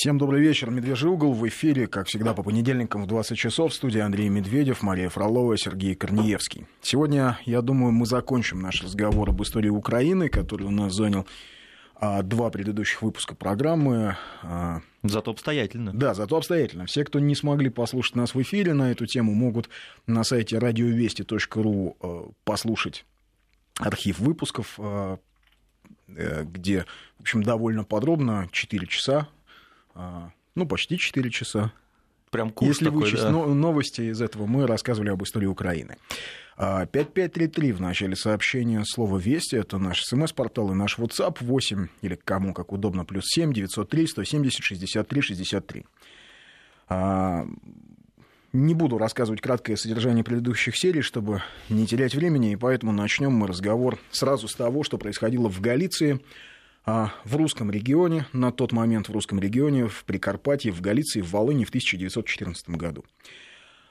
Всем добрый вечер. Медвежий угол в эфире, как всегда, по понедельникам в 20 часов. В студии Андрей Медведев, Мария Фролова, Сергей Корнеевский. Сегодня, я думаю, мы закончим наш разговор об истории Украины, который у нас занял а, два предыдущих выпуска программы. А, зато обстоятельно. Да, зато обстоятельно. Все, кто не смогли послушать нас в эфире на эту тему, могут на сайте радиовести.ру а, послушать архив выпусков, а, э, где, в общем, довольно подробно, 4 часа ну, почти 4 часа. Прям курс Если такой, вычесть да? новости из этого, мы рассказывали об истории Украины. 5533 а, в начале сообщения слово «Вести». Это наш смс-портал и наш WhatsApp 8, или кому как удобно, плюс 7 903 170 63 63. Не буду рассказывать краткое содержание предыдущих серий, чтобы не терять времени, и поэтому начнем мы разговор сразу с того, что происходило в Галиции – а в русском регионе, на тот момент в русском регионе, в Прикарпатье, в Галиции, в Волыне в 1914 году.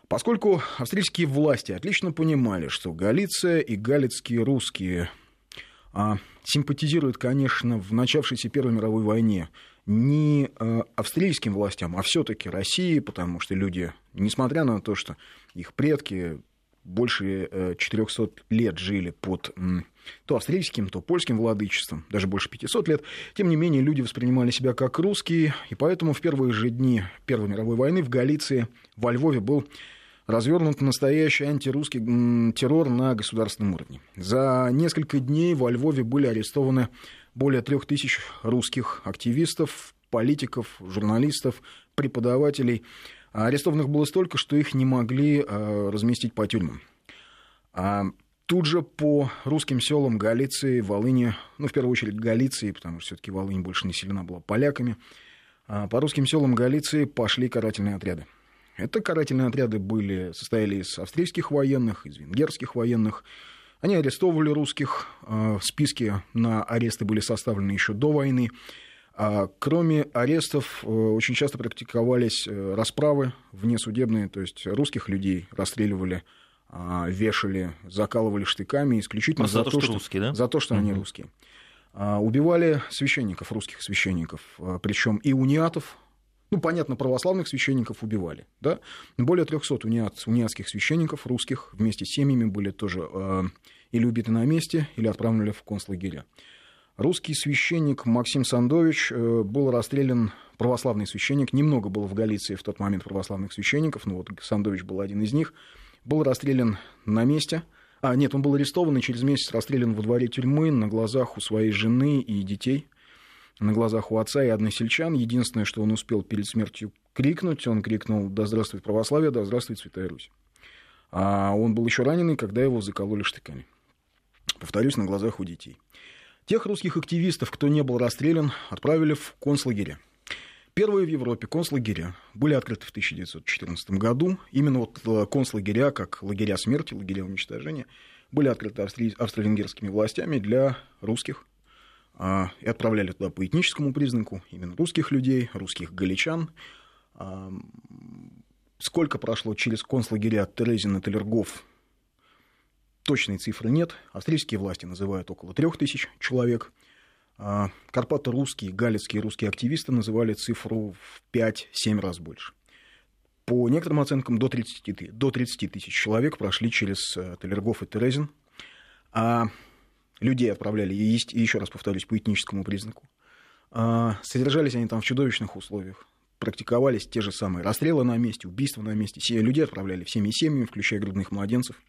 Поскольку австрийские власти отлично понимали, что Галиция и галицкие русские а, симпатизируют, конечно, в начавшейся Первой мировой войне не а, австрийским властям, а все-таки России, потому что люди, несмотря на то, что их предки больше 400 э, лет жили под то австрийским, то польским владычеством, даже больше 500 лет. Тем не менее, люди воспринимали себя как русские, и поэтому в первые же дни Первой мировой войны в Галиции, во Львове был развернут настоящий антирусский террор на государственном уровне. За несколько дней во Львове были арестованы более трех тысяч русских активистов, политиков, журналистов, преподавателей. Арестованных было столько, что их не могли а, разместить по тюрьмам. А Тут же по русским селам Галиции, Волыни, ну, в первую очередь Галиции, потому что все-таки Волынь больше населена была поляками, а по русским селам Галиции пошли карательные отряды. Это карательные отряды были, состояли из австрийских военных, из венгерских военных. Они арестовывали русских, а, списки на аресты были составлены еще до войны. А кроме арестов, э, очень часто практиковались э, расправы внесудебные, то есть русских людей расстреливали а, вешали, закалывали штыками исключительно а за, за то, что, что русские, да? За то, что угу. они русские. Убивали священников, русских священников, причем и униатов, ну, понятно, православных священников убивали, да? Более 300 униат, униатских священников русских вместе с семьями были тоже э, или убиты на месте, или отправлены в концлагеря. Русский священник Максим Сандович э, был расстрелян, православный священник, немного было в Галиции в тот момент православных священников, но вот Сандович был один из них – был расстрелян на месте. А, нет, он был арестован и через месяц расстрелян во дворе тюрьмы на глазах у своей жены и детей, на глазах у отца и односельчан. Единственное, что он успел перед смертью крикнуть, он крикнул «Да здравствует православие, да здравствует Святая Русь». А он был еще раненый, когда его закололи штыками. Повторюсь, на глазах у детей. Тех русских активистов, кто не был расстрелян, отправили в концлагеря. Первые в Европе концлагеря были открыты в 1914 году. Именно вот э, концлагеря, как лагеря смерти, лагеря уничтожения, были открыты австри... австро-венгерскими властями для русских. А, и отправляли туда по этническому признаку именно русских людей, русских галичан. Сколько прошло через концлагеря Терезин и Талергов, точной цифры нет. Австрийские власти называют около трех тысяч человек – а, Карпато-русские, галицкие русские активисты называли цифру в 5-7 раз больше. По некоторым оценкам, до 30, до 30 тысяч человек прошли через э, Талергов и Терезин. А людей отправляли, и еще раз повторюсь, по этническому признаку. А содержались они там в чудовищных условиях. Практиковались те же самые расстрелы на месте, убийства на месте. Людей отправляли всеми семьями, включая грудных младенцев.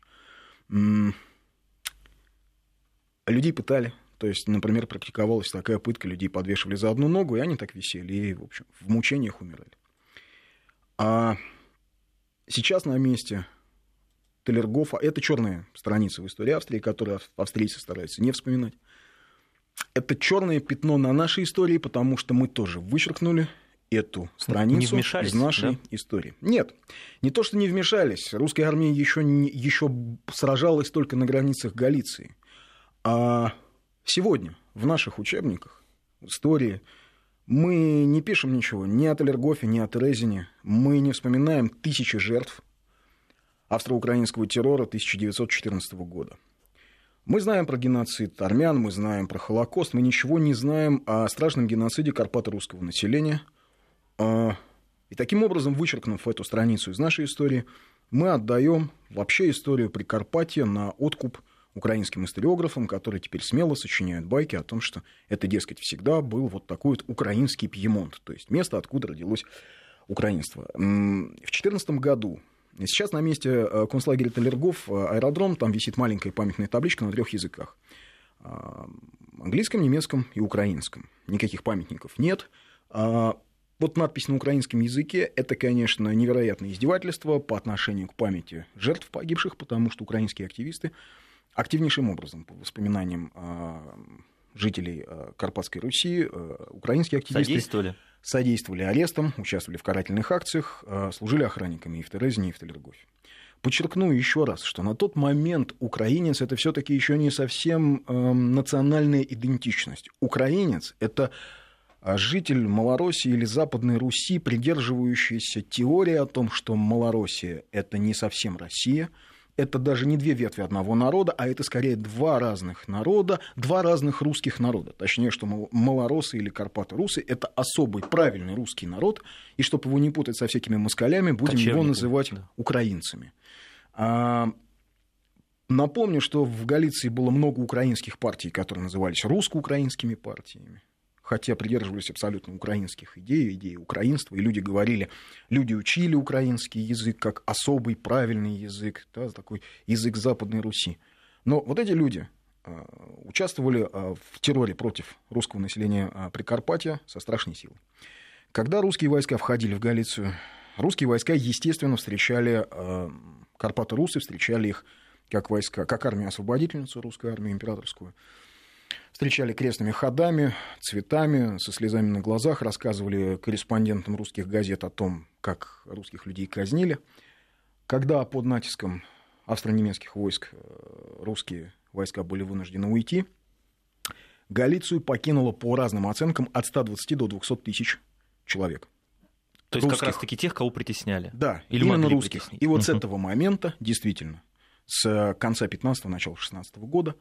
Людей пытали, то есть, например, практиковалась такая пытка, людей подвешивали за одну ногу, и они так висели, и, в общем, в мучениях умирали. А сейчас на месте Телергофа, это черная страница в истории Австрии, которую австрийцы стараются не вспоминать. Это черное пятно на нашей истории, потому что мы тоже вычеркнули эту страницу не из нашей да? истории. Нет, не то, что не вмешались. Русская армия еще, еще сражалась только на границах Галиции. А Сегодня в наших учебниках истории мы не пишем ничего ни о Талергофе, ни о Терезине. Мы не вспоминаем тысячи жертв австро-украинского террора 1914 года. Мы знаем про геноцид армян, мы знаем про Холокост, мы ничего не знаем о страшном геноциде карпато-русского населения и таким образом, вычеркнув эту страницу из нашей истории, мы отдаем вообще историю Прикарпатья на откуп украинским историографам, которые теперь смело сочиняют байки о том, что это, дескать, всегда был вот такой вот украинский Пьемонт, то есть место, откуда родилось украинство. В 2014 году Сейчас на месте э, концлагеря Талергов э, аэродром, там висит маленькая памятная табличка на трех языках. А, английском, немецком и украинском. Никаких памятников нет. А, вот надпись на украинском языке – это, конечно, невероятное издевательство по отношению к памяти жертв погибших, потому что украинские активисты активнейшим образом, по воспоминаниям а, жителей Карпатской Руси, украинские активисты... Содействовали? Содействовали арестам, участвовали в карательных акциях, служили охранниками и в Терезине, и в Талергофе. Подчеркну еще раз, что на тот момент украинец это все-таки еще не совсем э, национальная идентичность. Украинец это а, житель Малороссии или Западной Руси, придерживающийся теории о том, что Малороссия это не совсем Россия, это даже не две ветви одного народа, а это скорее два разных народа, два разных русских народа. Точнее, что малоросы или карпаты-русы – это особый правильный русский народ, и чтобы его не путать со всякими москалями, будем Кочевники. его называть да. украинцами. А, напомню, что в Галиции было много украинских партий, которые назывались русско-украинскими партиями хотя придерживались абсолютно украинских идей, идей украинства, и люди говорили, люди учили украинский язык как особый правильный язык, да, такой язык Западной Руси. Но вот эти люди а, участвовали а, в терроре против русского населения Прикарпатья со страшной силой. Когда русские войска входили в Галицию, русские войска, естественно, встречали Карпаты-русы, встречали их как войска, как армию-освободительницу, русскую армию императорскую, встречали крестными ходами, цветами, со слезами на глазах, рассказывали корреспондентам русских газет о том, как русских людей казнили. Когда под натиском австро-немецких войск э, русские войска были вынуждены уйти, Галицию покинуло по разным оценкам от 120 до 200 тысяч человек. То есть русских. как раз-таки тех, кого притесняли? Да, Или именно русских. Притеснить. И вот с этого момента, действительно, с конца 15-го, начала 16 -го года,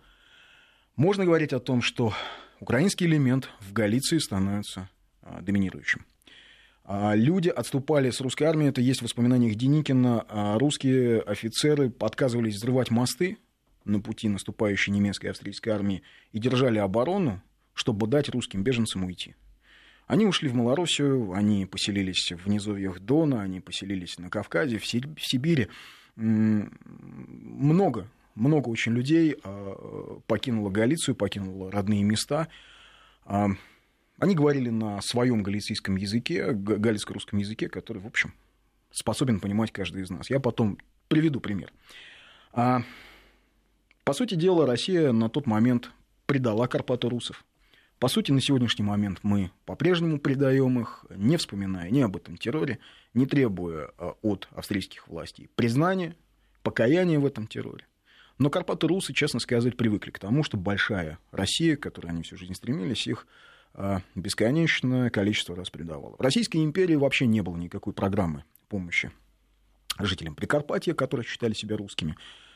можно говорить о том, что украинский элемент в Галиции становится а, доминирующим. А, люди отступали с русской армии, это есть в воспоминаниях Деникина. А, русские офицеры отказывались взрывать мосты на пути наступающей немецкой и австрийской армии и держали оборону, чтобы дать русским беженцам уйти. Они ушли в Малороссию, они поселились в низовьях Дона, они поселились на Кавказе, в Сибири. Много много очень людей а, покинуло Галицию, покинуло родные места. А, они говорили на своем галицийском языке, галицко-русском языке, который, в общем, способен понимать каждый из нас. Я потом приведу пример. А, по сути дела, Россия на тот момент предала Карпаты русов. По сути, на сегодняшний момент мы по-прежнему предаем их, не вспоминая ни об этом терроре, не требуя от австрийских властей признания, покаяния в этом терроре. Но Карпаты-русы, честно сказать, привыкли к тому, что большая Россия, к которой они всю жизнь стремились, их а, бесконечное количество раз предавала. В Российской империи вообще не было никакой программы помощи жителям Прикарпатья, которые считали себя русскими.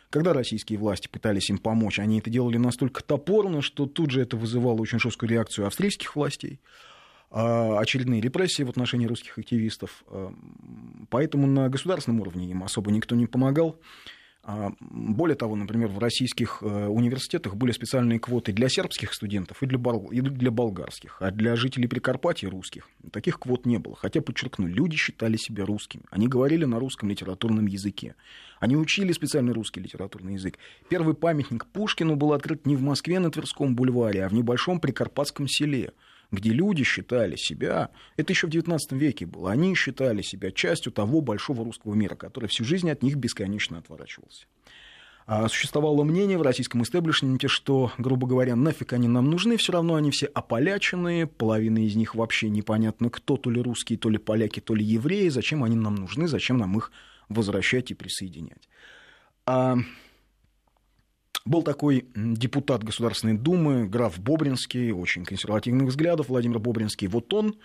Когда российские власти пытались им помочь, они это делали настолько топорно, что тут же это вызывало очень жесткую реакцию австрийских властей, а, очередные репрессии в отношении русских активистов. А, поэтому на государственном уровне им особо никто не помогал. А, более того, например, в российских э, университетах были специальные квоты для сербских студентов и для, болгарских, а для жителей Прикарпатья русских таких квот не было. Хотя, подчеркну, люди считали себя русскими. Они говорили на русском литературном языке. Они учили специальный русский литературный язык. Первый памятник Пушкину был открыт не в Москве на Тверском бульваре, а в небольшом прикарпатском селе – где люди считали себя, это еще в XIX веке было, они считали себя частью того большого русского мира, который всю жизнь от них бесконечно отворачивался. А существовало мнение в российском истеблишменте, что, грубо говоря, нафиг они нам нужны, все равно они все ополяченные, половина из них вообще непонятно кто, то ли русские, то ли поляки, то ли евреи, зачем они нам нужны, зачем нам их возвращать и присоединять. Был такой депутат Государственной Думы, граф Бобринский, очень консервативных взглядов, Владимир Бобринский. Вот он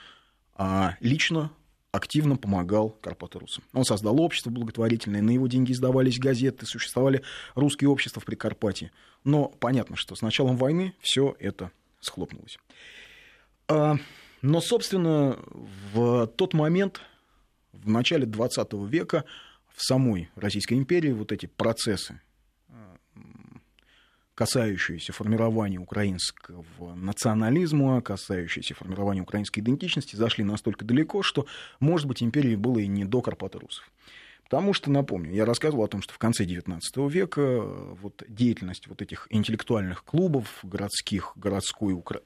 а, лично активно помогал Карпаторусам. Он создал общество благотворительное, на его деньги издавались газеты, существовали русские общества в Прикарпатье. Но понятно, что с началом войны все это схлопнулось. А, Но, собственно, в тот момент, в начале 20 века, в самой Российской империи вот эти процессы, касающиеся формирования украинского национализма, касающиеся формирования украинской идентичности, зашли настолько далеко, что, может быть, империи было и не до Карпаты русов. Потому что, напомню, я рассказывал о том, что в конце XIX века вот деятельность вот этих интеллектуальных клубов городских, городской Укра...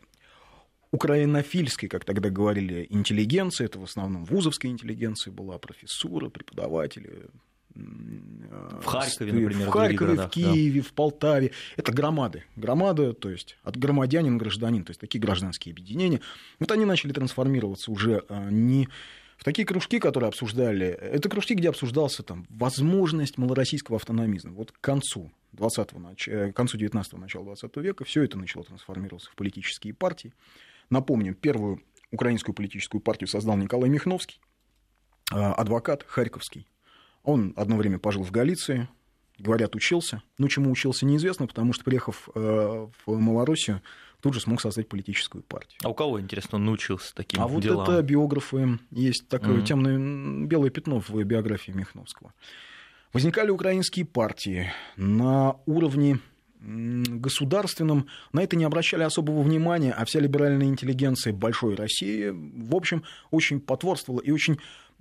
украинофильской, как тогда говорили, интеллигенции, это в основном вузовская интеллигенция была, профессура, преподаватели, в Харькове, например, в Харькове, в Киеве, да. в Полтаве. Это громады. Громада, то есть от громадянин гражданин, то есть такие гражданские объединения. Вот они начали трансформироваться уже а, не в такие кружки, которые обсуждали, это кружки, где обсуждался там, возможность малороссийского автономизма. Вот к концу 20 нач... Э, к концу 19-го, начала 20 века все это начало трансформироваться в политические партии. Напомним, первую украинскую политическую партию создал Николай Михновский, адвокат харьковский. Он одно время пожил в Галиции, говорят, учился. Ну, чему учился, неизвестно, потому что, приехав э, в Малороссию, тут же смог создать политическую партию. А у кого, интересно, он научился таким а делам? А вот это биографы, есть такое mm-hmm. темное белое пятно в биографии Михновского. Возникали украинские партии на уровне государственном на это не обращали особого внимания, а вся либеральная интеллигенция большой России, в общем, очень потворствовала и очень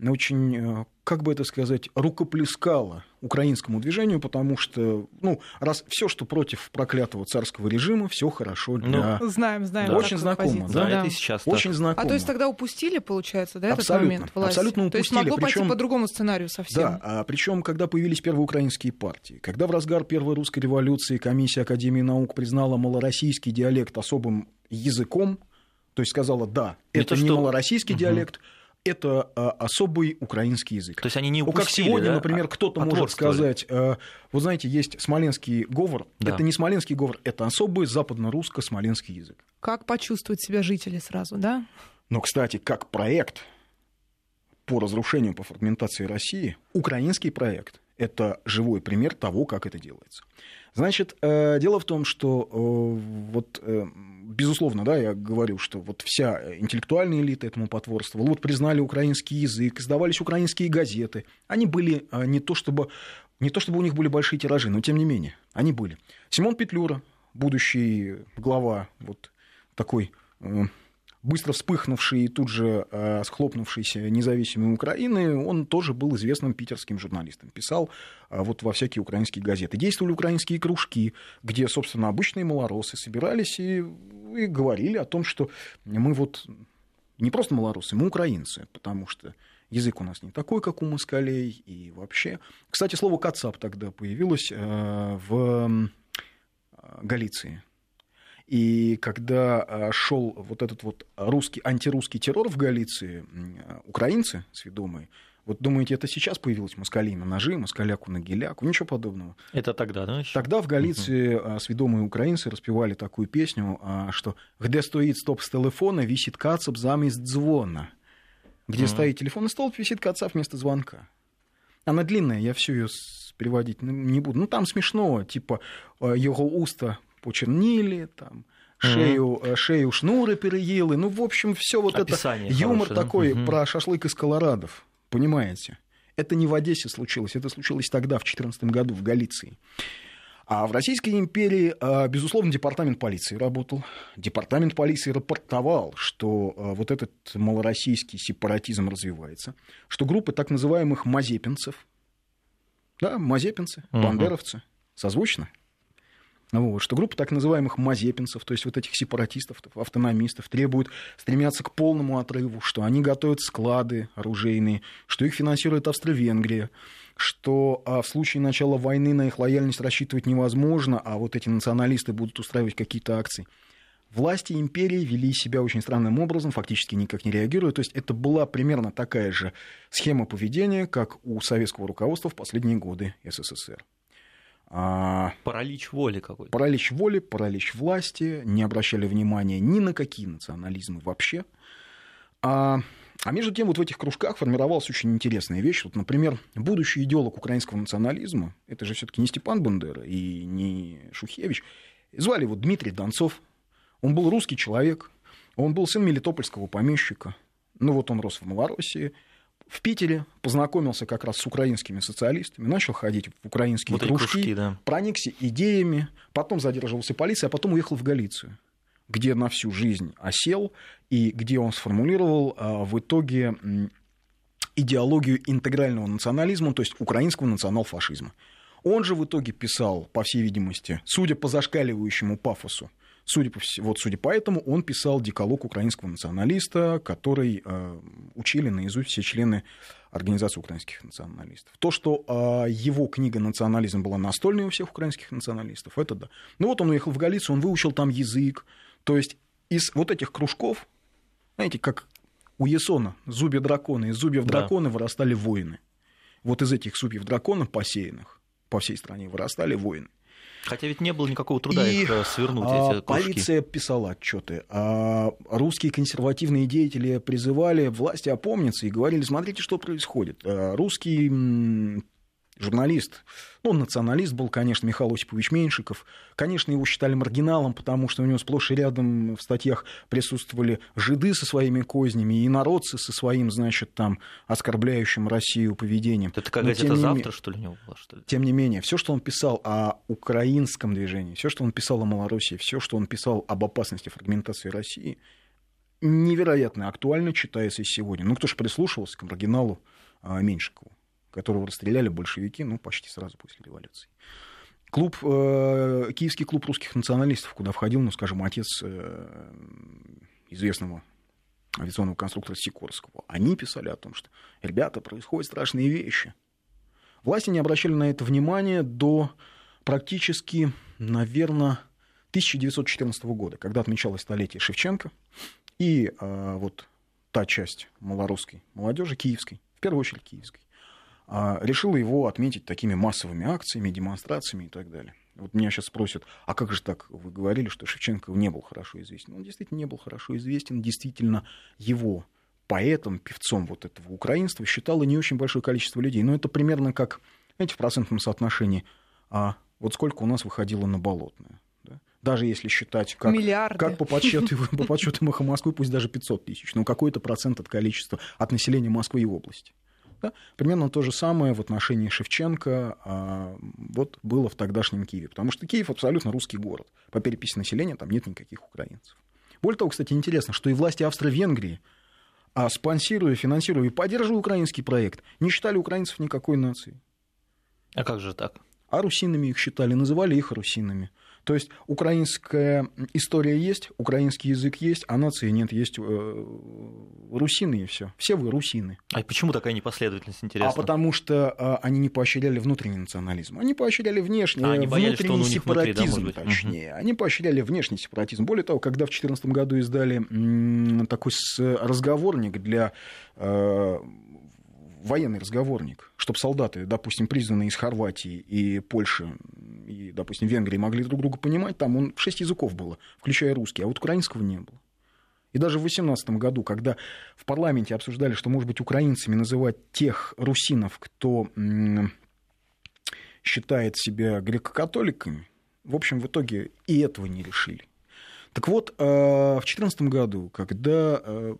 очень, э, как бы это сказать, рукоплескала украинскому движению, потому что, ну, раз все, что против проклятого царского режима, все хорошо для... Ну, знаем, знаем. Да. Очень знакомо. Да, да, это и сейчас Очень так. знакомо. А то есть тогда упустили, получается, да, абсолютно, этот момент власти? Абсолютно упустили. То есть могло причем, пойти по другому сценарию совсем. Да, а причем, когда появились первые украинские партии, когда в разгар Первой русской революции комиссия Академии наук признала малороссийский диалект особым языком, то есть сказала, да, это то, не что... малороссийский угу. диалект, это а, особый украинский язык. То есть они не упустили, Как сегодня, да? например, кто-то может сказать, э, вы знаете, есть смоленский говор, да. это не смоленский говор, это особый западно-русско-смоленский язык. Как почувствовать себя жители сразу, да? Но, кстати, как проект по разрушению, по фрагментации России, украинский проект – это живой пример того, как это делается. Значит, э, дело в том, что э, вот безусловно, да, я говорю, что вот вся интеллектуальная элита этому потворствовала. Вот признали украинский язык, издавались украинские газеты. Они были не то чтобы, не то чтобы у них были большие тиражи, но тем не менее, они были. Симон Петлюра, будущий глава вот такой э, быстро вспыхнувший и тут же э, схлопнувшийся независимой Украины, он тоже был известным питерским журналистом. Писал э, вот во всякие украинские газеты. Действовали украинские кружки, где, собственно, обычные малоросы собирались и, и говорили о том, что мы вот не просто малоросы, мы украинцы, потому что язык у нас не такой, как у москалей, и вообще... Кстати, слово «кацап» тогда появилось э, в э, Галиции, и когда а, шел вот этот вот русский, антирусский террор в Галиции, украинцы сведомые, вот думаете, это сейчас появилось москалей на ножи, москаляку на геляку? Ничего подобного. Это тогда, да? Еще? Тогда в Галиции uh сведомые украинцы распевали такую песню, что «Где стоит стоп с телефона, висит кацап замест звона». Где uh стоит телефонный столб, висит кацап вместо звонка. Она длинная, я всю ее переводить не буду. Ну, там смешно, типа, его уста почернили, там, шею, mm-hmm. шею шнуры переели. Ну, в общем, все вот Описание это юмор хорошее, такой да? про шашлык из колорадов, понимаете? Это не в Одессе случилось, это случилось тогда, в 2014 году, в Галиции. А в Российской империи, а, безусловно, департамент полиции работал. Департамент полиции рапортовал, что а, вот этот малороссийский сепаратизм развивается, что группы так называемых мазепинцев, да, мазепинцы, бандеровцы, угу. созвучно, вот, что группа так называемых мазепинцев, то есть вот этих сепаратистов, автономистов, требуют, стремятся к полному отрыву, что они готовят склады оружейные, что их финансирует Австро-Венгрия, что а, в случае начала войны на их лояльность рассчитывать невозможно, а вот эти националисты будут устраивать какие-то акции. Власти империи вели себя очень странным образом, фактически никак не реагируя. То есть это была примерно такая же схема поведения, как у советского руководства в последние годы СССР. А, паралич воли какой-то. Паралич воли, паралич власти, не обращали внимания ни на какие национализмы вообще. А, а между тем, вот в этих кружках формировалась очень интересная вещь. Вот, например, будущий идеолог украинского национализма, это же все-таки не Степан Бандера и не Шухевич, звали его Дмитрий Донцов. Он был русский человек, Он был сын мелитопольского помещика. Ну вот он рос в Малороссии. В Питере познакомился как раз с украинскими социалистами, начал ходить в украинские Вот кружки, кружки, да. проникся идеями, потом задерживался полицией, а потом уехал в Галицию, где на всю жизнь осел и где он сформулировал а, в итоге идеологию интегрального национализма, то есть украинского национал-фашизма. Он же в итоге писал, по всей видимости, судя по зашкаливающему пафосу, судя по, вс- вот судя по этому, он писал декалог украинского националиста, который э, учили наизусть все члены Организации украинских националистов. То, что э, его книга «Национализм» была настольной у всех украинских националистов, это да. Ну вот он уехал в Галицию, он выучил там язык. То есть из вот этих кружков, знаете, как у Есона, зубья дракона, из зубьев Да. дракона вырастали воины. Вот из этих зубьев дракона, посеянных по всей стране, вырастали воины. Хотя ведь не было никакого труда И, их э, свернуть, А, эти кружки. Полиция писала отчеты. А русские консервативные деятели призывали власти опомниться и говорили, смотрите, что происходит. А Русский м, журналист, ну, он националист был, конечно, Михаил Осипович Меньшиков. Конечно, его считали маргиналом, потому что у него сплошь и рядом в статьях присутствовали жиды со своими кознями и народцы со своим, значит, там, оскорбляющим Россию поведением. Это какая Но, газета завтра, ме- что ли, у него была, что ли? тем не менее, все, что он писал о украинском движении, все, что он писал о Малороссии, все, что он писал об опасности фрагментации России, невероятно актуально читается и сегодня. Ну, кто же прислушивался к маргиналу а, Меньшикову, которого расстреляли большевики, ну, почти сразу после революции. Клуб, э, Киевский клуб русских националистов, куда входил, ну, скажем, отец э, известного авиационного конструктора Сикорского, они писали о том, что, ребята, происходят страшные вещи. Власти не обращали на это внимания до практически, наверное, 1914 года, когда отмечалось столетие Шевченко, и э, вот та часть малорусской молодежи, киевской, в первую очередь киевской, решила его отметить такими массовыми акциями, демонстрациями и так далее. Вот меня сейчас спросят, а как же так? Вы говорили, что Шевченко не был хорошо известен. Он действительно не был хорошо известен. Действительно, его поэтом, певцом вот этого украинства считало не очень большое количество людей. Но это примерно как, знаете, в процентном соотношении, а вот сколько у нас выходило на Болотное. да? Даже если считать, как, Миллиарды. как по подсчетам, по подсчетам «Эхо Москвы», пусть даже 500 тысяч, но какой-то процент от количества, от населения Москвы и области. Да? Примерно то же самое в отношении Шевченко а, вот было в тогдашнем Киеве. Потому что Киев абсолютно русский город. По переписи населения там нет никаких украинцев. Более того, кстати, интересно, что и власти Австро-Венгрии, а, спонсируя, финансируя и поддерживая украинский проект, не считали украинцев никакой нацией. А как же так? А русинами их считали, называли их русинами. То есть украинская история есть, украинский язык есть, а нации нет, есть э, русины и все. Все вы русины. А почему такая непоследовательность, интересно? А потому что а, они не поощряли внутренний национализм. Они поощряли внешний, А, они боялись, что внутренний у них внутри, да, сепаратизм, точнее. Они поощряли внешний сепаратизм. Более того, когда в 2014 году издали такой разговорник для э, военный разговорник, чтобы солдаты, допустим, признанные из Хорватии и Польши, и, допустим, Венгрии, могли друг друга понимать, там он шесть языков было, включая русский, а вот украинского не было. И даже в 2018 году, когда в парламенте обсуждали, что, может быть, украинцами называть тех русинов, кто считает себя греко-католиками, в общем, в итоге и этого не решили. Так вот, э, в 2014 году, когда э,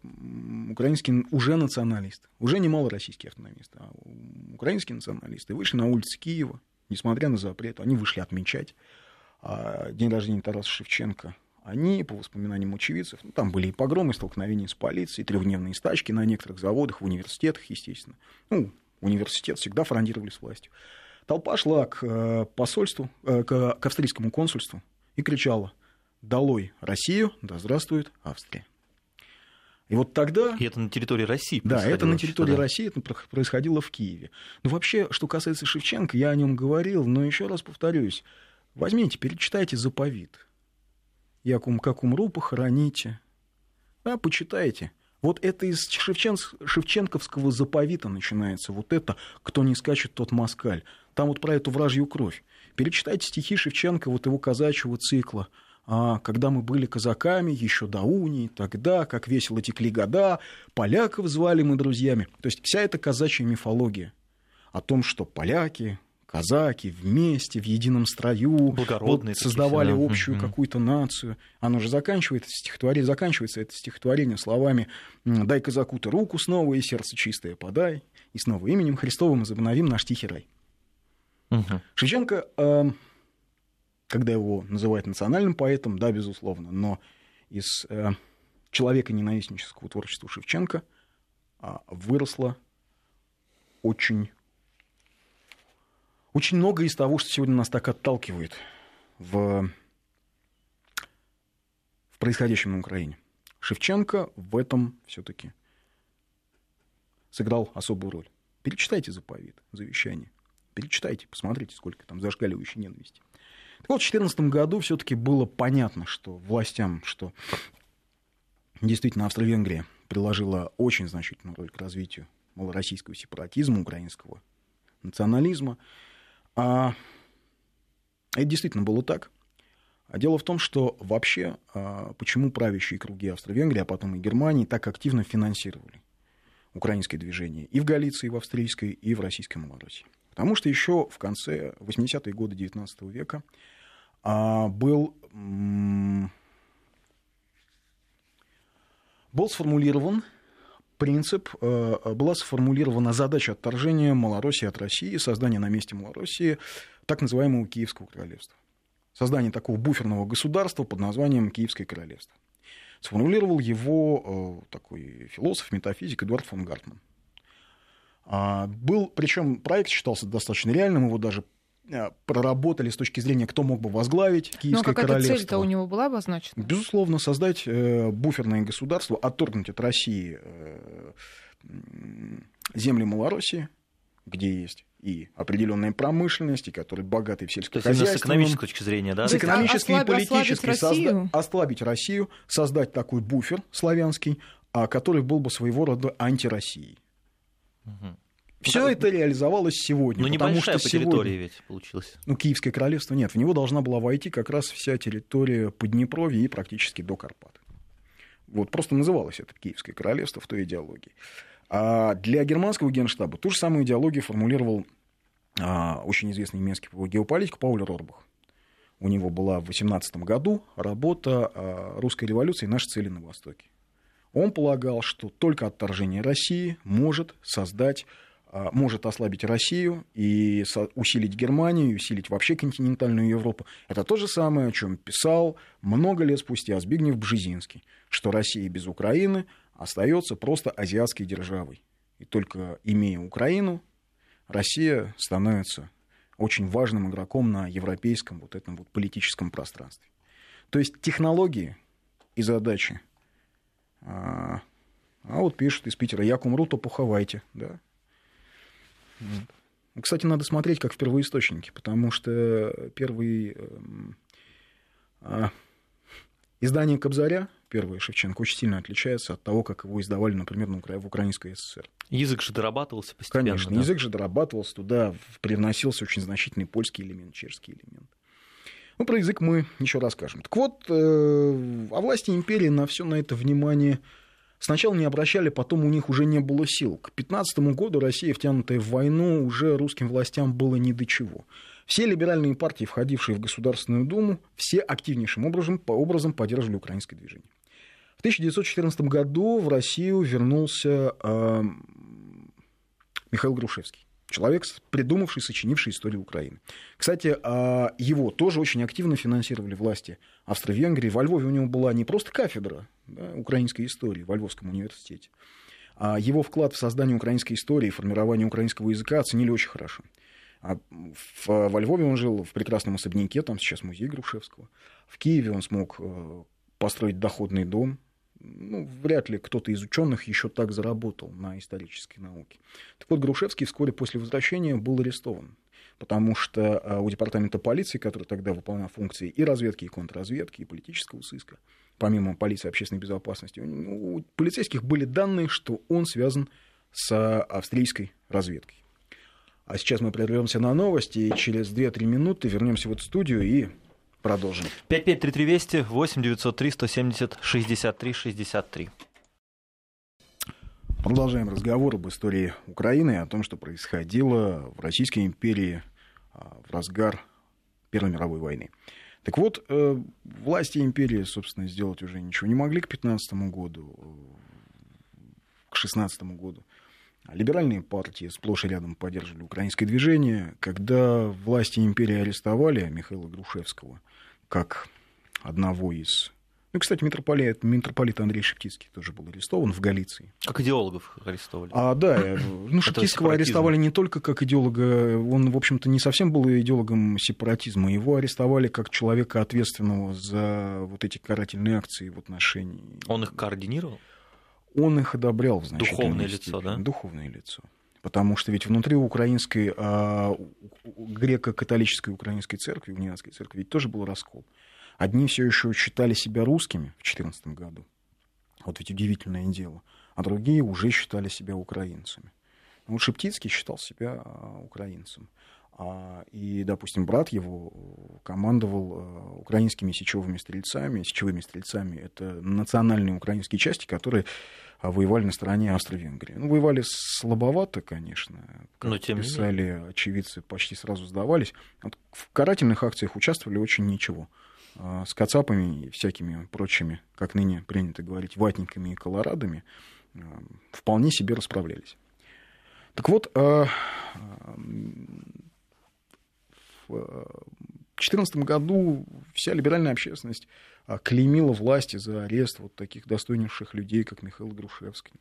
украинские уже националисты, уже не малороссийские автономисты, а украинские националисты вышли на улицы Киева, несмотря на запрет, они вышли отмечать а, день рождения Тараса Шевченко, они, по воспоминаниям очевидцев, ну, там были и погромы, столкновения с полицией, трехдневные стачки на некоторых заводах, в университетах, естественно. Ну, университет всегда фрондировали с властью. Толпа шла к э, посольству, к австрийскому консульству и кричала «Долой Россию, да здравствует Австрия». И вот тогда... И это на территории России Да, это на территории да. России, это про- происходило в Киеве. Но вообще, что касается Шевченко, я о нем говорил, но еще раз повторюсь, возьмите, перечитайте заповит. Я кум, как умру, похороните. А, почитайте. Вот это из Шевчен... шевченковского заповита начинается. Вот это «Кто не скачет, тот москаль». Там вот про эту вражью кровь. Перечитайте стихи Шевченко, вот его казачьего цикла. А, когда мы были казаками, еще до унии, тогда, как весело текли года, поляков звали мы друзьями. То есть вся эта казачья мифология о том, что поляки, казаки вместе, в едином строю, Благородные вот создавали такие общую Мгм. какую-то нацию. Оно же заканчивается, стихотворение, заканчивается это стихотворение словами «Дай казаку ты руку снова, и сердце чистое подай, и снова именем Христовым возобновим наш тихий рай». Мгм. Шевченко, эм, когда его называют национальным поэтом, да, безусловно, но из э, человека ненавистнического творчества Шевченко а, выросло очень, очень много из того, что сегодня нас так отталкивает в, в происходящем на Украине. Шевченко в этом все-таки сыграл особую роль. Перечитайте заповедь, завещание. Перечитайте, посмотрите, сколько там зашкаливающей ненависти. Вот, в 2014 году все-таки было понятно, что властям, что действительно Австро-Венгрия приложила очень значительную роль к развитию малороссийского сепаратизма, украинского национализма. А это действительно было так. А дело в том, что вообще, а, почему правящие круги Австро-Венгрии, а потом и Германии так активно финансировали украинское движение и в Галиции, и в австрийской, и в российской Малороссии. Потому что еще в конце 80-е годы 19 века а, был, был сформулирован принцип, э, была сформулирована задача отторжения Малороссии от России, создания на месте Малороссии так называемого Киевского королевства. Создание такого буферного государства под названием Киевское королевство. Сформулировал его э, такой философ, метафизик Эдуард фон Гартман. А, Был, причем проект считался достаточно реальным, его даже э, проработали с точки зрения, кто мог бы возглавить Но Киевское какая-то королевство. цель-то у него была обозначена? Безусловно, создать э, буферное государство, отторгнуть от России э, земли Малороссии, где есть и определенная промышленность, и которые богаты в То есть именно с экономической точки зрения, да? с То экономической и ослаб- политической, ослабить Россию? созда- ослабить Россию, создать такой буфер славянский, а, который был бы своего рода антироссией. Все так- это реализовалось сегодня. Ну, потому небольшая что по сегодня- территории ведь получилось. Ну, Киевское королевство нет. В него должна была войти как раз вся территория Поднепровья и практически до Карпат. Вот просто называлось это Киевское королевство в той идеологии. А для германского генштаба ту же самую идеологию формулировал а, очень известный немецкий геополитик Пауль Рорбах. У него была в 18 году работа а, «Русская революция и наши цели на Востоке». Он полагал, что только отторжение России может создать, а, может ослабить Россию и усилить Германию, усилить вообще континентальную Европу. Это то же самое, о чем писал много лет спустя Збигнев Бжезинский, что Россия без Украины остается просто азиатской державой. И только имея Украину, Россия становится очень важным игроком на европейском вот этом вот политическом пространстве. То есть технологии и задачи. А, а вот пишут из Питера, як умру, то поховайте. Да? Вот. Кстати, надо смотреть как в первоисточнике, потому что первый эм, а, издание Кобзаря, первое Шевченко, очень сильно отличается от того, как его издавали, например, в Украинской ССР. Язык же дорабатывался постепенно. Конечно, да. язык же дорабатывался, туда привносился очень значительный польский элемент, чешский элемент. Ну, про язык мы еще расскажем. Так вот, э, о власти империи на все на это внимание сначала не обращали, потом у них уже не было сил. К 15 году Россия, втянутая в войну, уже русским властям было ни до чего. Все либеральные партии, входившие в Государственную Думу, все активнейшим образом, по образом поддерживали украинское движение. В 1914 году в Россию вернулся э, Михаил Грушевский. Человек, придумавший, сочинивший историю Украины. Кстати, а, его тоже очень активно финансировали власти Австро-Венгрии. Во Львове у него была не просто кафедра да, украинской истории в Львовском университете, а его вклад в создание украинской истории и формирование украинского языка оценили очень хорошо. А в, во Львове он жил в прекрасном особняке, там сейчас музей Грушевского. В Киеве он смог э, построить доходный дом. Ну, вряд ли кто-то из ученых еще так заработал на исторической науке. Так вот, Грушевский вскоре после возвращения был арестован, потому что э, у департамента полиции, который тогда выполнял функции и разведки, и контрразведки, и политического сыска, помимо полиции общественной безопасности, у у полицейских были данные, что он связан с австрийской разведкой. А сейчас мы прервемся на новости, и через 2-3 минуты вернемся в эту студию и продолжим. 553320 8 903 170 63 63. Продолжаем разговор об истории Украины, о том, что происходило в Российской империи в разгар Первой мировой войны. Так вот, э, власти империи, собственно, сделать уже ничего не могли к 15 году, к 16 году. Либеральные партии сплошь и рядом поддерживали украинское движение. Когда власти империи арестовали Михаила Грушевского как одного из ну, кстати, митрополит, митрополит Андрей Шептицкий тоже был арестован в Галиции. Как идеологов арестовали. А, да, э, ну, Шептицкого арестовали не только как идеолога, он, в общем-то, не совсем был идеологом сепаратизма, его арестовали как человека, ответственного за вот эти карательные акции в отношении... Он их координировал? Он их одобрял в значительной Духовное лицо, да? Духовное лицо. Потому что ведь внутри украинской, а, греко-католической украинской церкви, униатской церкви, ведь тоже был раскол. Одни все еще считали себя русскими в 2014 году. Вот ведь удивительное дело. А другие уже считали себя украинцами. Ну, Шептицкий считал себя а, украинцем. А, и, допустим, брат его командовал а, украинскими сечевыми стрельцами. Сечевыми стрельцами — это национальные украинские части, которые воевали на стороне Австро-Венгрии. Ну, воевали слабовато, конечно. Как Но тем писали очевидцы, почти сразу сдавались. Вот в карательных акциях участвовали очень ничего. А, с кацапами и всякими прочими, как ныне принято говорить, ватниками и колорадами, а, вполне себе расправлялись. Так вот, а, в 2014 году вся либеральная общественность клеймила власти за арест вот таких достойнейших людей, как Михаил Грушевский.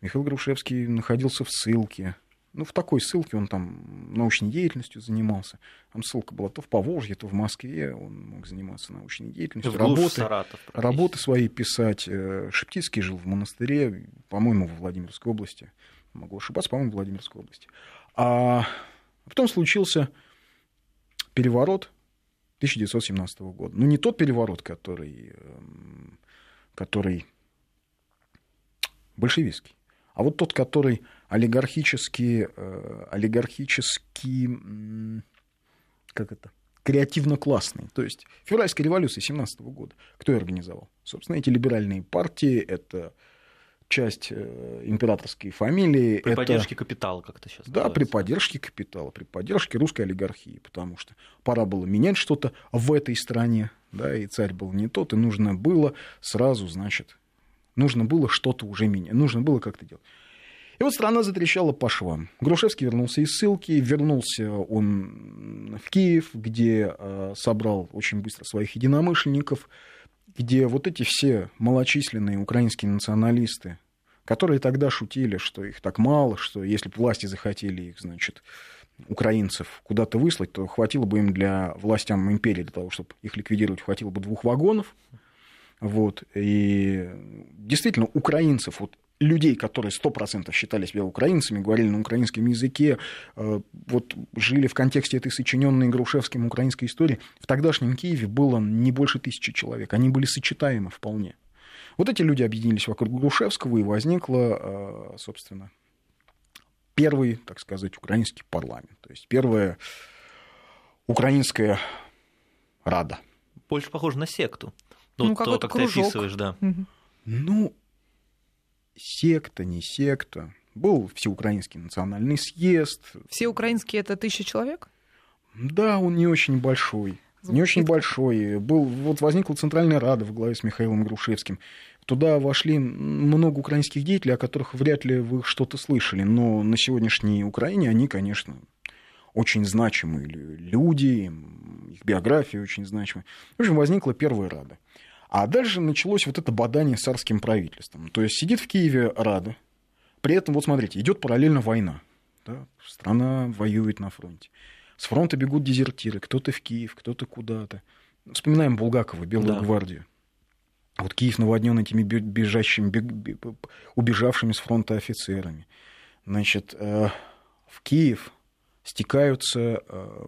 Михаил Грушевский находился в ссылке, ну, в такой ссылке он там научной деятельностью занимался. Там ссылка была то в Поволжье, то в Москве. Он мог заниматься научной деятельностью. Работы, Саратов, работы свои писать. Э, Шептицкий жил в монастыре, по-моему, в Владимирской области. Могу ошибаться, по-моему, в Владимирской области. А потом случился переворот 1917 года. Ну, не тот переворот, который, эм, который большевистский, а вот тот, который олигархически, э, олигархически, как это, креативно-классный. То есть февральская революция 17 года. Кто ее организовал? Собственно, эти либеральные партии, это часть э, императорской фамилии. При это... поддержке капитала, как это сейчас Да, называется. при поддержке капитала, при поддержке русской олигархии, потому что пора было менять что-то в этой стране, да, и царь был не тот, и нужно было сразу, значит, нужно было что-то уже менять, нужно было как-то делать. И вот страна затрещала по швам. Грушевский вернулся из ссылки, вернулся он в Киев, где э, собрал очень быстро своих единомышленников, где вот эти все малочисленные украинские националисты, которые тогда шутили, что их так мало, что если бы власти захотели их, значит, украинцев куда-то выслать, то хватило бы им для властям империи, для того, чтобы их ликвидировать, хватило бы двух вагонов. Вот. И действительно, украинцев, вот людей, которые 100% считали себя украинцами, говорили на украинском языке, э, вот жили в контексте этой сочиненной Грушевским украинской истории, в тогдашнем Киеве было не больше тысячи человек. Они были сочетаемы вполне. Вот эти люди объединились вокруг Грушевского, и возникла, э, собственно, первый, так сказать, украинский парламент. То есть первая украинская рада. Больше похоже на секту. Ну, ну как, то, как ты описываешь, да. Угу. Ну, секта, не секта. Был всеукраинский национальный съезд. Все украинские это тысяча человек? Да, он не очень большой. Звучит. Не очень большой. Был, вот возникла Центральная Рада в главе с Михаилом Грушевским. Туда вошли много украинских деятелей, о которых вряд ли вы что-то слышали. Но на сегодняшней Украине они, конечно, очень значимые люди, их биография очень значимая. В общем, возникла Первая Рада. А дальше началось вот это бадание с царским правительством. То есть сидит в Киеве Рада, при этом, вот смотрите, идет параллельно война. Да? Страна воюет на фронте. С фронта бегут дезертиры, кто-то в Киев, кто-то куда-то. Вспоминаем Булгакова, Белую да. гвардию. Вот Киев наводнен этими бежащими, бег, убежавшими с фронта офицерами. Значит, э, в Киев стекаются э,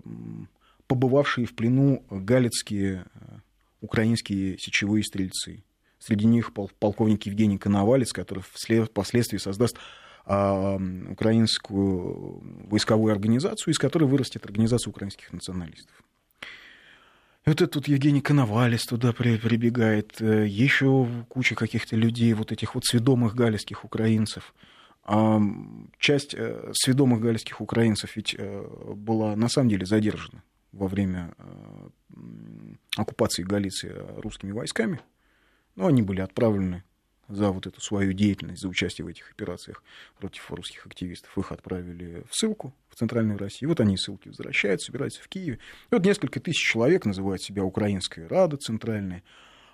побывавшие в плену галицкие э, украинские сечевые стрельцы. Среди них полковник Евгений Коновалец, который впоследствии создаст а, украинскую войсковую организацию, из которой вырастет организация украинских националистов. И вот этот Евгений Коновалец туда прибегает, э, еще куча каких-то людей, вот этих вот сведомых галицких украинцев. А, часть сведомых галицких украинцев ведь была на самом деле задержана во время оккупации Галиции русскими войсками. Но они были отправлены за вот эту свою деятельность, за участие в этих операциях против русских активистов. Их отправили в ссылку в Центральную Россию. Вот они ссылки возвращают, собираются в Киеве. И вот несколько тысяч человек называют себя Украинской Рада Центральной.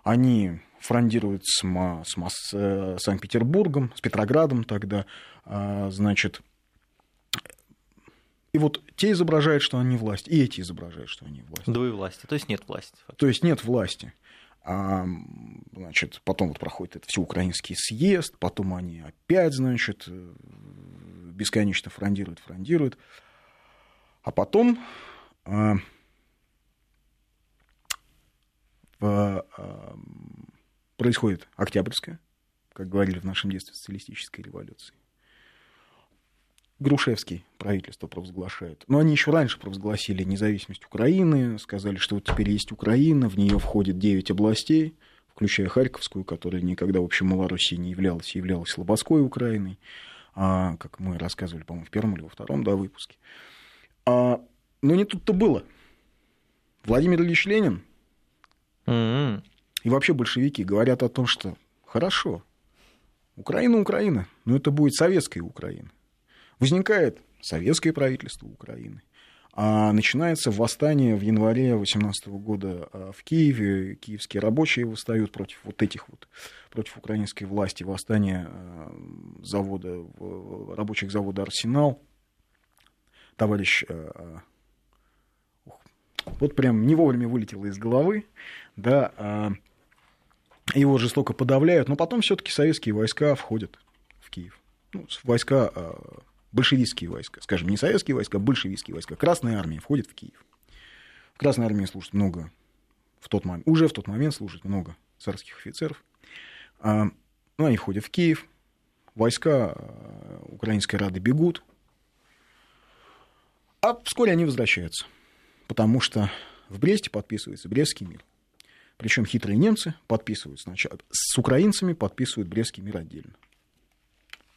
Они фрондируют с, с, с э, Санкт-Петербургом, с Петроградом тогда, а, значит, и вот те изображают, что они власть, и эти изображают, что они власть. Двоевластие, то есть нет власти. Фактически. То есть нет власти. А, значит, потом вот проходит это всеукраинский съезд, потом они опять, значит, э, бесконечно фрондируют, фрондируют. А потом а, в, а, происходит Октябрьская, как говорили в нашем детстве, социалистической революции. Грушевский правительство провозглашает. Но они еще раньше провозгласили независимость Украины, сказали, что вот теперь есть Украина, в нее входит 9 областей, включая Харьковскую, которая никогда, в общем, Малоруссией не являлась, являлась Слободской Украиной, а, как мы рассказывали, по-моему, в первом или во втором да, выпуске. А, но не тут-то было. Владимир Ильич Ленин mm-hmm. и вообще большевики говорят о том, что хорошо, Украина, Украина, но это будет советская Украина. Возникает советское правительство Украины. А начинается восстание в январе 2018 года а, в Киеве. Киевские рабочие восстают против вот этих вот, против украинской власти. Восстание а, завода, рабочих завода «Арсенал». Товарищ а, вот прям не вовремя вылетело из головы, да, его жестоко подавляют, но потом все-таки советские войска входят в Киев. Ну, войска большевистские войска, скажем, не советские войска, а большевистские войска. Красная армия входит в Киев. В Красной армии служит много, в тот момент, уже в тот момент служит много царских офицеров. А, ну, они входят в Киев, войска а, Украинской Рады бегут, а вскоре они возвращаются, потому что в Бресте подписывается Брестский мир. Причем хитрые немцы подписывают сначала, с украинцами подписывают Брестский мир отдельно.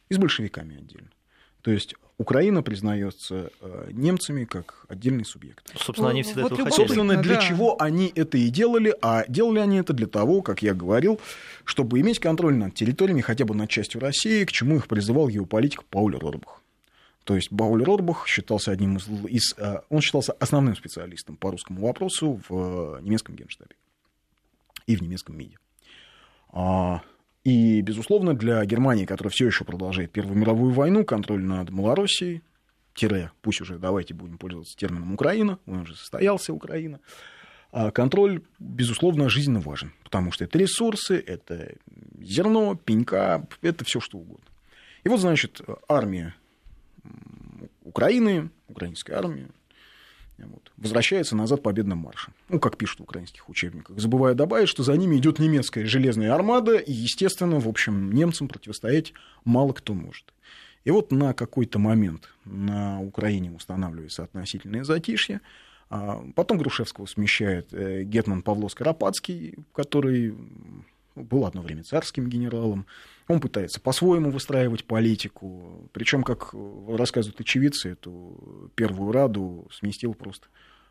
И с большевиками отдельно. То есть Украина признается э, немцами как отдельный субъект. Собственно, они всегда вот этого хотели. Собственно, для да. чего они это и делали, а делали они это для того, как я говорил, чтобы иметь контроль над территориями, хотя бы над частью России, к чему их призывал геополитик Пауль Рорбах. То есть Пауль Рорбах считался одним из, из... Э, он считался основным специалистом по русскому вопросу в э, немецком генштабе и в немецком МИДе. И, безусловно, для Германии, которая все еще продолжает Первую мировую войну, контроль над Малороссией, тире, пусть уже давайте будем пользоваться термином Украина, он уже состоялся Украина, а контроль, безусловно, жизненно важен, потому что это ресурсы, это зерно, пенька, это все что угодно. И вот, значит, армия Украины, украинская армия, вот, возвращается назад победным маршем. Ну, как пишут в украинских учебниках. Забывая добавить, что за ними идет немецкая железная армада, и, естественно, в общем, немцам противостоять мало кто может. И вот на какой-то момент на Украине устанавливается относительное затишье. А потом Грушевского смещает э, Гетман Павло Скоропадский, который был одно время царским генералом. Он пытается по-своему выстраивать политику. Причем, как рассказывают очевидцы, эту первую раду сместил просто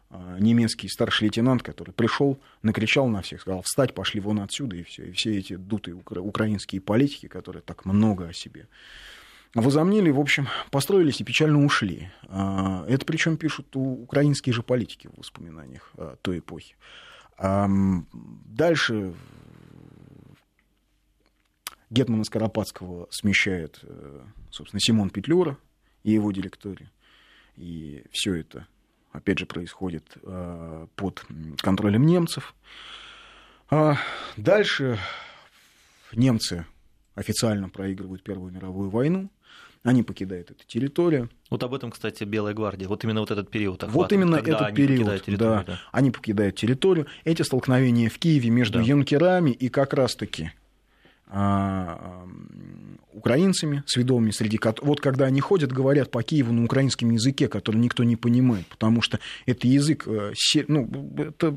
а, немецкий старший лейтенант, который пришел, накричал на всех, сказал, встать, пошли вон отсюда, и все. И все эти дутые укра- украинские политики, которые так много о себе возомнили, в общем, построились и печально ушли. А, это причем пишут украинские же политики в воспоминаниях той эпохи. Дальше Гетмана Скоропадского смещает, э, собственно, Симон Петлюра и его директория. И все это, опять же, происходит э, под контролем немцев. А дальше немцы официально проигрывают Первую мировую войну, они покидают эту территорию. Вот об этом, кстати, Белая гвардия. Вот именно вот этот период. Вот именно этот они период, да, да. Они покидают территорию. Эти столкновения в Киеве между да. юнкерами и как раз-таки украинцами сведомыми, среди которых... Вот когда они ходят, говорят по Киеву на украинском языке, который никто не понимает, потому что это язык, э, ну, это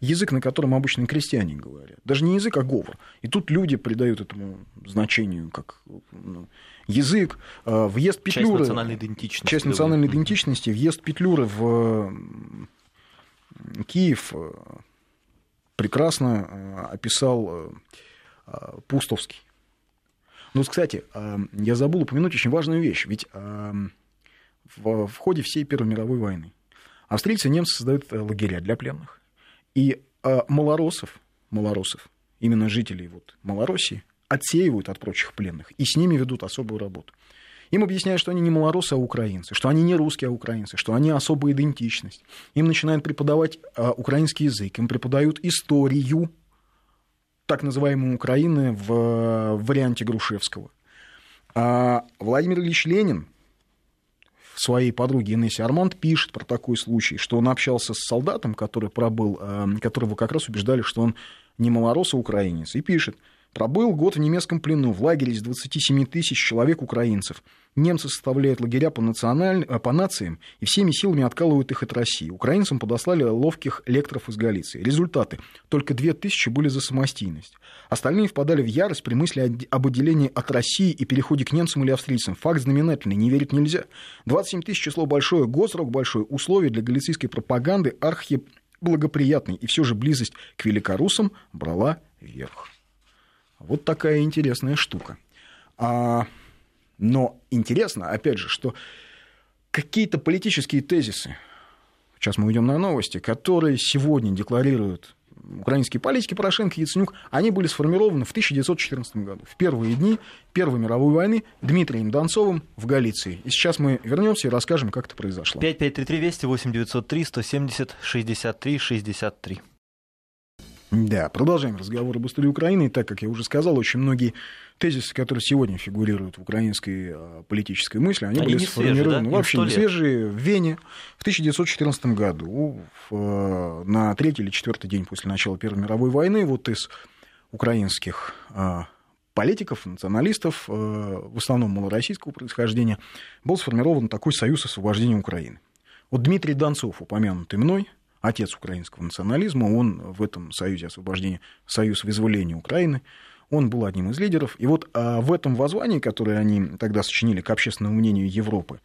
язык, на котором обычно крестьяне говорят. Даже не язык, а говор. И тут люди придают этому значению как ну, язык, въезд Петлюры... Часть национальной идентичности. Часть национальной идентичности, въезд Петлюры в Киев прекрасно описал Пустовский. Ну, кстати, я забыл упомянуть очень важную вещь. Ведь в, в ходе всей Первой мировой войны австрийцы и немцы создают э, лагеря для пленных. И малоросов, малоросов, именно жителей вот Малороссии, отсеивают от прочих пленных и с ними ведут особую работу. Им объясняют, что они не малоросы, а украинцы, что они не русские, а украинцы, что они особая идентичность. Им начинают преподавать украинский язык, им преподают историю так называемой Украины в варианте Грушевского. А Владимир Ильич Ленин своей подруге Инессе Арманд пишет про такой случай, что он общался с солдатом, который пробыл, э, которого как раз убеждали, что он не малорос, а украинец, и пишет – Пробыл год в немецком плену, в лагере из 27 тысяч человек украинцев. Немцы составляют лагеря по, националь... Э, по нациям и всеми силами откалывают их от России. Украинцам подослали ловких лекторов из Галиции. Результаты. Только 2 тысячи были за самостийность. Остальные впадали в ярость при мысли об отделении от России и переходе к немцам или австрийцам. Факт знаменательный, не верить нельзя. 27 тысяч число большое, госрок большой, условия для галицийской пропаганды архи благоприятный, и все же близость к великорусам брала верх. Вот такая интересная штука. А, но интересно, опять же, что какие-то политические тезисы, сейчас мы уйдем на новости, которые сегодня декларируют украинские политики Порошенко и Яценюк, они были сформированы в 1914 году, в первые дни Первой мировой войны Дмитрием Донцовым в Галиции. И сейчас мы вернемся и расскажем, как это произошло. 5533 Вести 8903 170 63 63. Да, продолжаем разговор об истории Украины. И так как я уже сказал, очень многие тезисы, которые сегодня фигурируют в украинской а, политической мысли, они, они были сформированы свежие, да? вообще не свежие в Вене в 1914 году, в, а, на третий или четвертый день после начала Первой мировой войны, вот из украинских а, политиков, националистов, в основном малороссийского происхождения, был сформирован такой союз освобождения Украины. Вот Дмитрий Донцов, упомянутый мной, отец украинского национализма, он в этом союзе освобождения, союз вызволения Украины, он был одним из лидеров. И вот а, в этом воззвании, которое они тогда сочинили к общественному мнению Европы,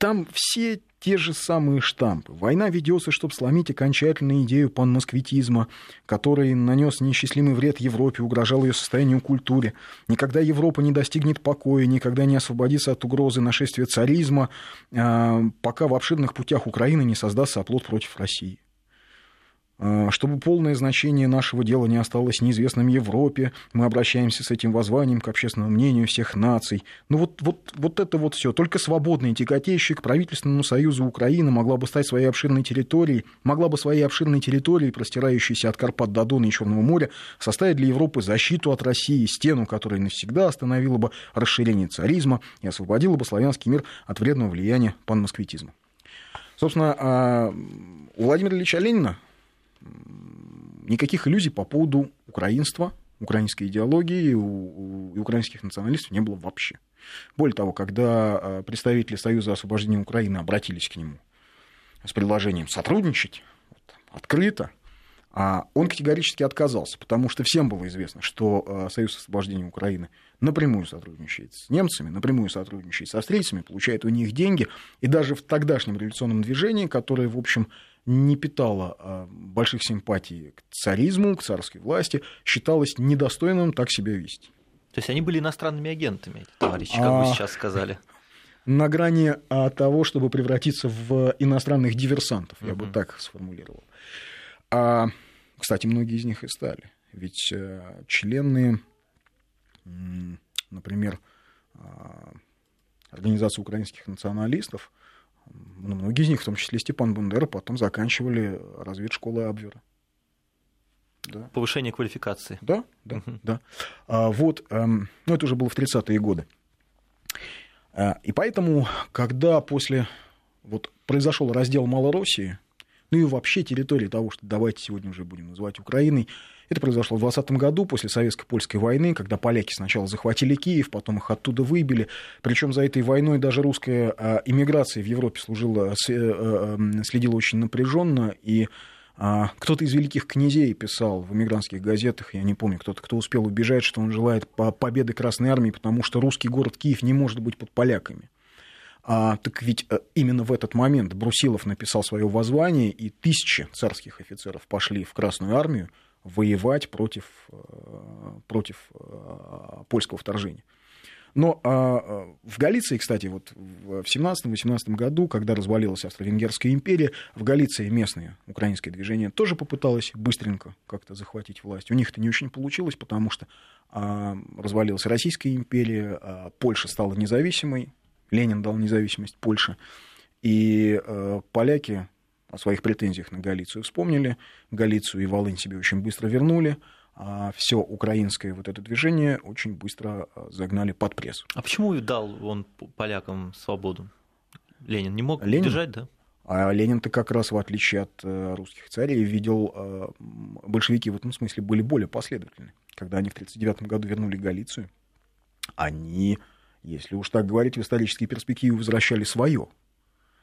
там все те же самые штампы. Война ведется, чтобы сломить окончательно идею панмосквитизма, который нанес неисчислимый вред Европе, угрожал ее состоянию культуре. Никогда Европа не достигнет покоя, никогда не освободится от угрозы нашествия царизма, а, пока в обширных путях Украины не создастся оплот против России. А, чтобы полное значение нашего дела не осталось неизвестным Европе, мы обращаемся с этим воззванием к общественному мнению всех наций. Ну вот, вот, вот это вот все. Только свободная, тяготеющая к правительственному союзу Украина могла бы стать своей обширной территорией, могла бы своей обширной территорией, простирающейся от Карпат до Дона и Черного моря, составить для Европы защиту от России, стену, которая навсегда остановила бы расширение царизма и освободила бы славянский мир от вредного влияния панмосквитизма. Собственно, а, у Владимира Ильича Ленина никаких иллюзий по поводу украинства, украинской идеологии и украинских националистов не было вообще. Более того, когда а, представители Союза освобождения Украины обратились к нему с предложением сотрудничать вот, открыто, а он категорически отказался, потому что всем было известно, что а, Союз освобождения Украины напрямую сотрудничает с немцами, напрямую сотрудничает с австрийцами, получает у них деньги, и даже в тогдашнем революционном движении, которое, в общем, не питала а, больших симпатий к царизму, к царской власти, считалось недостойным так себя вести. То есть они были иностранными агентами, товарищи, как а... вы сейчас сказали. На грани а, того, чтобы превратиться в иностранных диверсантов, я бы так сформулировал. А, кстати, многие из них и стали. Ведь э, члены, например, Организации украинских националистов, ну, многие из них, в том числе Степан Бандера, потом заканчивали разведшколы Абвера. Да. Повышение квалификации. Да, да, угу. да. А, вот, эм, ну, это уже было в 30-е годы. А, и поэтому, когда после вот произошел раздел Малороссии, ну и вообще территории того, что давайте сегодня уже будем называть Украиной, это произошло в 20 году, после Советско-Польской войны, когда поляки сначала захватили Киев, потом их оттуда выбили. Причем за этой войной даже русская иммиграция в Европе служила, э, э, следила очень напряженно, и А, кто-то из великих князей писал в эмигрантских газетах, я не помню, кто-то, кто успел убежать, что он желает победы Красной Армии, потому что русский город Киев не может быть под поляками. А, так ведь э, именно в этот момент Брусилов написал свое воззвание, и тысячи царских офицеров пошли в Красную Армию воевать против, э, против э, польского вторжения. Но а, в Галиции, кстати, вот в 17-18 году, когда развалилась Австро-Венгерская империя, в Галиции местное украинское движение тоже попыталось быстренько как-то захватить власть. У них это не очень получилось, потому что а, развалилась Российская империя, а, Польша стала независимой, Ленин дал независимость Польше, и а, поляки о своих претензиях на Галицию вспомнили, Галицию и Волынь себе очень быстро вернули, а все украинское вот это движение очень быстро а, загнали под пресс. А почему дал он полякам свободу? Ленин не мог Ленин? держать, да? А Ленин-то как раз, в отличие от э, русских царей, видел, э, большевики в этом смысле были более последовательны. Когда они в 1939 году вернули Галицию, они, если уж так говорить, в исторические перспективы возвращали свое.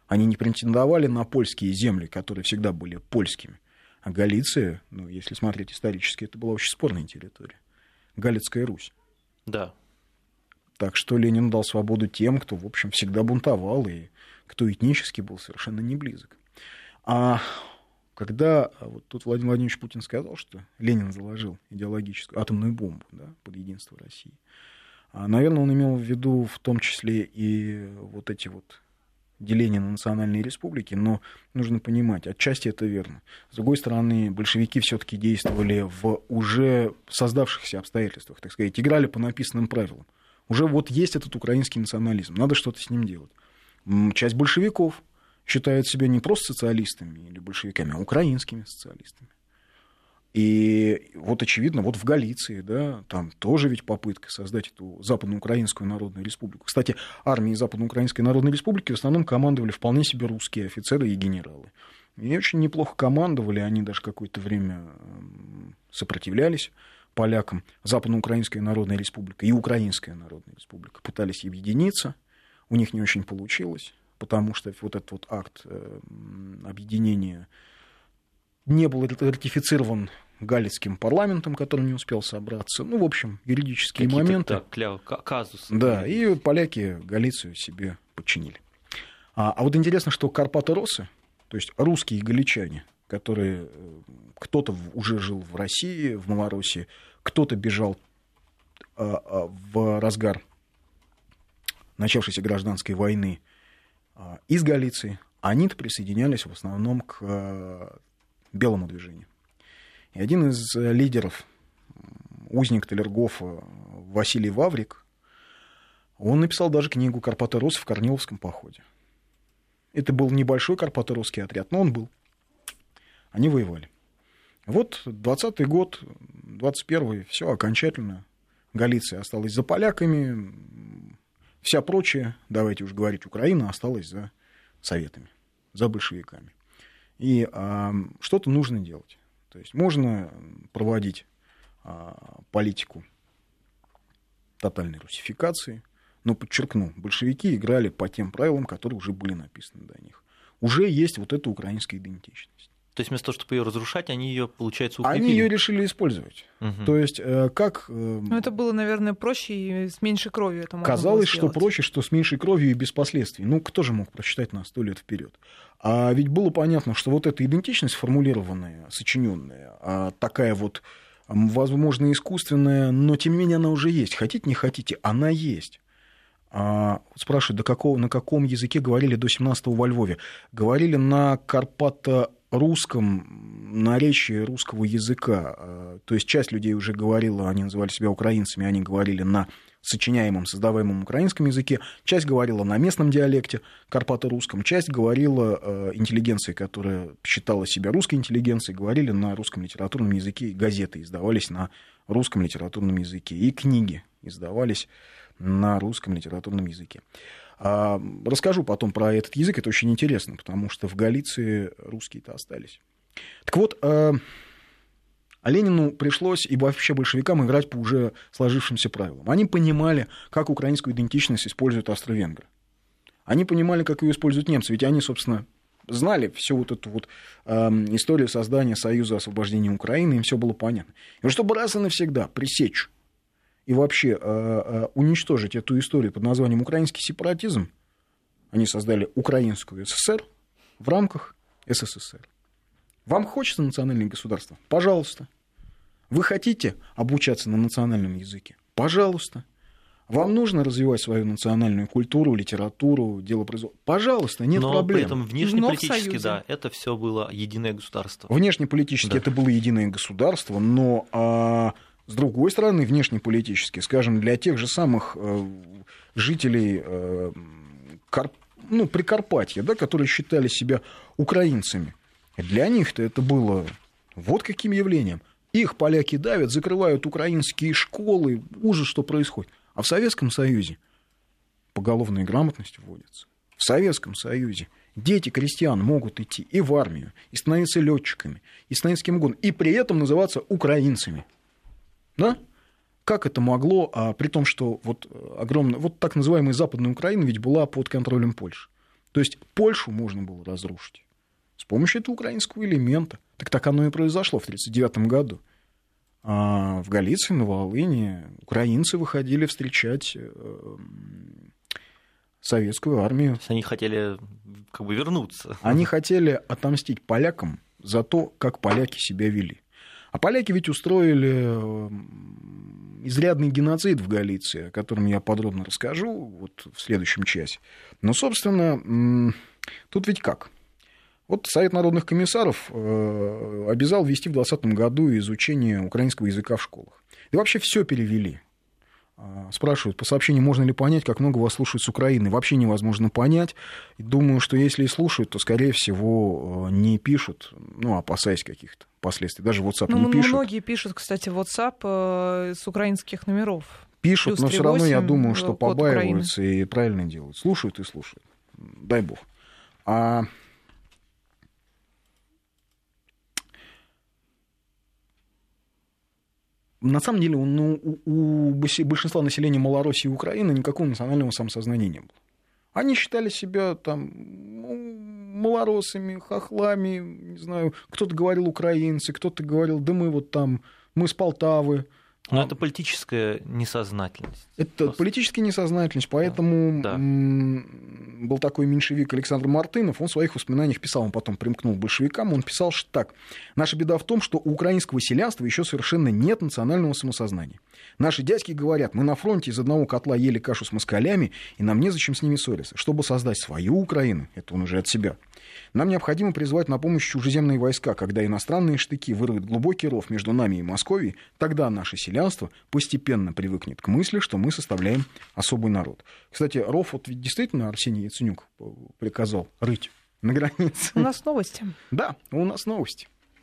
Они не претендовали на польские земли, которые всегда были польскими. А Галиция, ну, если смотреть исторически, это была очень спорная территория. Галицкая Русь. Да. Так что Ленин дал свободу тем, кто, в общем, всегда бунтовал и кто этнически был совершенно не близок. А когда вот тут Владимир Владимирович Путин сказал, что Ленин заложил идеологическую атомную бомбу да, под единство России, а, наверное, он имел в виду в том числе и вот эти вот деление на национальные республики, но нужно понимать, отчасти это верно. С другой стороны, большевики все-таки действовали в уже создавшихся обстоятельствах, так сказать, играли по написанным правилам. Уже вот есть этот украинский национализм, надо что-то с ним делать. Часть большевиков считают себя не просто социалистами или большевиками, а украинскими социалистами. И вот очевидно, вот в Галиции, да, там тоже ведь попытка создать эту Западноукраинскую Народную Республику. Кстати, армии Западноукраинской Народной Республики в основном командовали вполне себе русские офицеры и генералы. И очень неплохо командовали, они даже какое-то время сопротивлялись полякам. Западноукраинская Народная Республика и Украинская Народная Республика пытались объединиться, у них не очень получилось, потому что вот этот вот акт объединения не был ратифицирован галицким парламентом, который не успел собраться. Ну, в общем, юридические Какие-то, моменты. Да, казус. Да, и поляки Галицию себе подчинили. А, а вот интересно, что Карпаты Росы, то есть русские галичане, которые э, кто-то уже жил в России, в Малороссии, кто-то бежал а, а, в разгар начавшейся гражданской войны а, из Галиции, они-то присоединялись в основном к белому движению. И один из э, лидеров, узник Талергофа Василий Ваврик, он написал даже книгу «Карпаты Рос в Корниловском походе». Это был небольшой карпаторосский отряд, но он был. Они воевали. Вот 20-й год, 21-й, все окончательно. Галиция осталась за поляками, вся прочая, давайте уж говорить, Украина осталась за советами, за большевиками. И а, что-то нужно делать. То есть можно проводить а, политику тотальной русификации, но подчеркну, большевики играли по тем правилам, которые уже были написаны до них. Уже есть вот эта украинская идентичность. То есть вместо того, чтобы ее разрушать, они ее, получается, укрепили? Они ее решили использовать. Угу. То есть э, как... Э, ну, это было, наверное, проще и с меньшей кровью это Казалось, что проще, что с меньшей кровью и без последствий. Ну, кто же мог прочитать на сто лет вперед? А ведь было понятно, что вот эта идентичность сформулированная, сочиненная, а такая вот, возможно, искусственная, но тем не менее она уже есть. Хотите, не хотите, она есть. А, спрашивают, до какого, на каком языке говорили до 17-го во Львове? Говорили на карпато-русском наречии русского языка. А, то есть часть людей уже говорила, они называли себя украинцами, они говорили на сочиняемом, создаваемом украинском языке, часть говорила на местном диалекте карпато-русском, часть говорила э, интеллигенции, которая считала себя русской интеллигенцией, говорили на русском литературном языке, газеты издавались на русском литературном языке, и книги издавались на русском литературном языке. А, расскажу потом про этот язык, это очень интересно, потому что в Галиции русские-то остались. Так вот, а, а Ленину пришлось и вообще большевикам играть по уже сложившимся правилам. Они понимали, как украинскую идентичность используют австро-венгры. Они понимали, как ее используют немцы, ведь они, собственно, знали всю вот эту вот э, историю создания Союза освобождения Украины, им все было понятно. И чтобы раз и навсегда пресечь и вообще э, э, уничтожить эту историю под названием украинский сепаратизм, они создали Украинскую ССР в рамках СССР. Вам хочется национальное государство? Пожалуйста. Вы хотите обучаться на национальном языке? Пожалуйста. Вам нужно развивать свою национальную культуру, литературу, дело производства. Пожалуйста, нет Но проблем. при этом внешнеполитически, да, это все было единое государство. Внешнеполитически Да. это было единое государство, но а, с другой стороны, внешнеполитически, скажем, для тех же самых э, жителей э, Кар- ну, Прикарпатья, да, которые считали себя украинцами, для них-то это было вот каким явлением. Их поляки давят, закрывают украинские школы, ужас, что происходит. А в Советском Союзе поголовная грамотность вводится. В Советском Союзе дети крестьян могут идти и в армию, и становиться летчиками, и становиться кем угодно, и при этом называться украинцами. Да? Как это могло, а, при том, что вот огромная, вот так называемая Западная Украина ведь была под контролем Польши. То есть Польшу можно было разрушить с помощью этого украинского элемента. Так так оно и произошло в 1939 году. А в Галиции, на Волыне украинцы выходили встречать э, советскую армию. Они хотели как бы вернуться. Они хотели отомстить полякам за то, как поляки себя вели. А поляки ведь устроили э, изрядный геноцид в Галиции, о котором я подробно расскажу вот в следующем часе. Но, собственно, тут ведь как? Вот Совет народных комиссаров э, обязал ввести в 2020 году изучение украинского языка в школах. И вообще все перевели. А, Спрашивают по сообщению, можно ли понять, как много вас слушают с Украины. Вообще невозможно понять. Думаю, что если и слушают, то, скорее всего, э, не пишут, ну, опасаясь каких-то последствий. Даже WhatsApp Ну, не пишут. многие пишут, кстати, WhatsApp э, с украинских номеров. Пишут, плюс но все равно я 38, думаю, что Украины. побаиваются и правильно делают. Слушают и слушают. Дай бог. А на самом деле ну, у, у большинства населения Малороссии и Украины никакого национального самосознания не было. Они считали себя там ну, малороссами, хохлами, не знаю, кто-то говорил украинцы, кто-то говорил, да мы вот там, мы с Полтавы. Но это политическая несознательность. Это Просто. политически несознательность, поэтому Да. был такой меньшевик Александр Мартынов, он в своих воспоминаниях писал, он потом примкнул к большевикам, он писал что так. «Наша беда в том, что у украинского селянства еще совершенно нет национального самосознания. Наши дядьки говорят, мы на фронте из одного котла ели кашу с москалями, и нам незачем с ними ссориться. Чтобы создать свою Украину, это он уже от себя, нам необходимо призвать на помощь чужеземные войска. Когда иностранные штыки вырвут глубокий ров между нами и Московией, тогда наше селянство постепенно привыкнет к мысли, что мы составляем особый народ. Кстати, ров вот ведь действительно Арсений Яценюк приказал рыть на границе. У нас новости. Да, у нас новости.